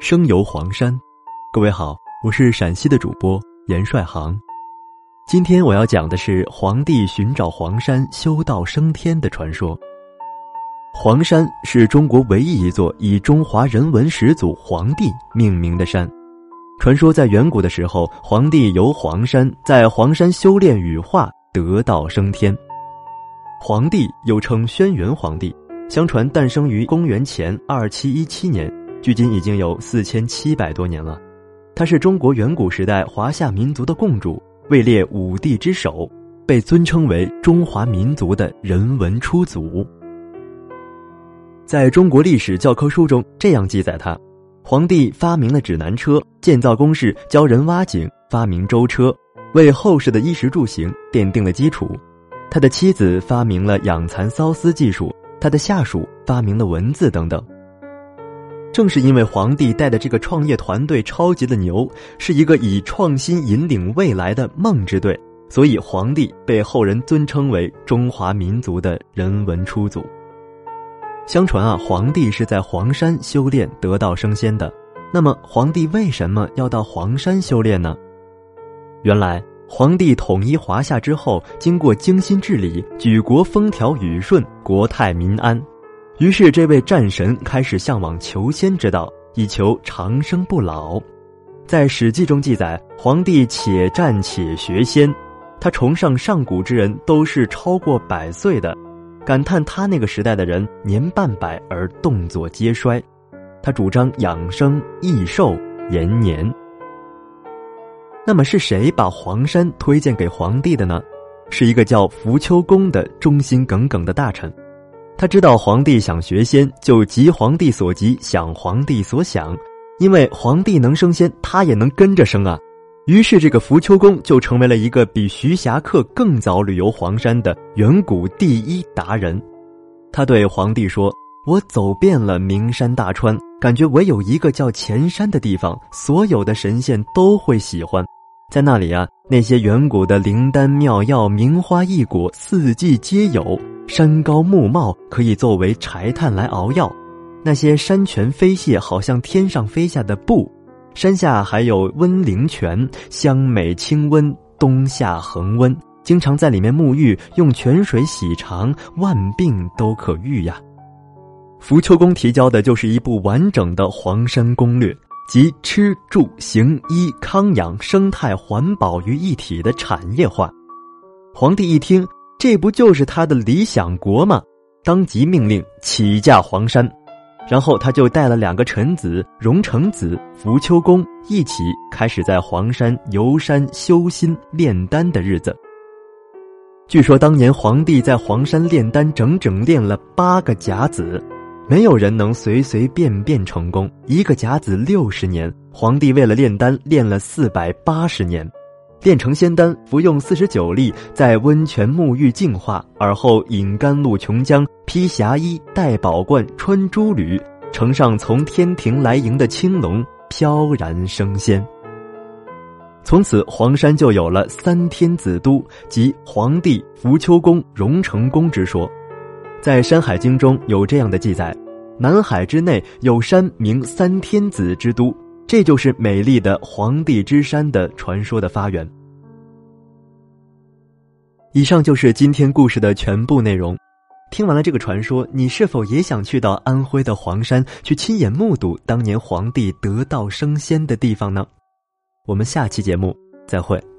生游黄山，各位好，我是陕西的主播严帅航。今天我要讲的是黄帝寻找黄山修道升天的传说。黄山是中国唯一一座以中华人文始祖黄帝命名的山。传说在远古的时候，黄帝游黄山，在黄山修炼羽化，得道升天。黄帝又称轩辕黄帝，相传诞生于公元前二七一七年。距今已经有四千七百多年了，他是中国远古时代华夏民族的共主，位列五帝之首，被尊称为中华民族的人文初祖。在中国历史教科书中这样记载他：皇帝发明了指南车，建造工事，教人挖井，发明舟车，为后世的衣食住行奠定了基础。他的妻子发明了养蚕缫丝技术，他的下属发明了文字等等。正是因为皇帝带的这个创业团队超级的牛，是一个以创新引领未来的梦之队，所以皇帝被后人尊称为中华民族的人文初祖。相传啊，皇帝是在黄山修炼得道升仙的。那么，皇帝为什么要到黄山修炼呢？原来，皇帝统一华夏之后，经过精心治理，举国风调雨顺，国泰民安。于是，这位战神开始向往求仙之道，以求长生不老。在《史记》中记载，皇帝且战且学仙，他崇尚上古之人都是超过百岁的，感叹他那个时代的人年半百而动作皆衰。他主张养生益寿延年。那么，是谁把黄山推荐给皇帝的呢？是一个叫扶丘公的忠心耿耿的大臣。他知道皇帝想学仙，就急皇帝所急，想皇帝所想。因为皇帝能升仙，他也能跟着升啊。于是，这个浮丘公就成为了一个比徐霞客更早旅游黄山的远古第一达人。他对皇帝说：“我走遍了名山大川，感觉唯有一个叫前山的地方，所有的神仙都会喜欢。在那里啊，那些远古的灵丹妙药、名花异果，四季皆有。”山高木茂，可以作为柴炭来熬药；那些山泉飞泻，好像天上飞下的布；山下还有温灵泉，香美清温，冬夏恒温。经常在里面沐浴，用泉水洗肠，万病都可愈呀。浮丘公提交的就是一部完整的黄山攻略，集吃住行医康养生态环保于一体的产业化。皇帝一听。这不就是他的理想国吗？当即命令起驾黄山，然后他就带了两个臣子荣成子、福秋公一起开始在黄山游山修心炼丹的日子。据说当年皇帝在黄山炼丹，整整炼了八个甲子，没有人能随随便便成功。一个甲子六十年，皇帝为了炼丹炼了四百八十年。炼成仙丹，服用四十九粒，在温泉沐浴净化，而后饮甘露琼浆，披霞衣，戴宝冠，穿珠履，乘上从天庭来迎的青龙，飘然升仙。从此，黄山就有了三天子都，即黄帝、扶秋公、荣成公之说。在《山海经》中有这样的记载：南海之内有山名三天子之都。这就是美丽的黄帝之山的传说的发源。以上就是今天故事的全部内容。听完了这个传说，你是否也想去到安徽的黄山，去亲眼目睹当年皇帝得道升仙的地方呢？我们下期节目再会。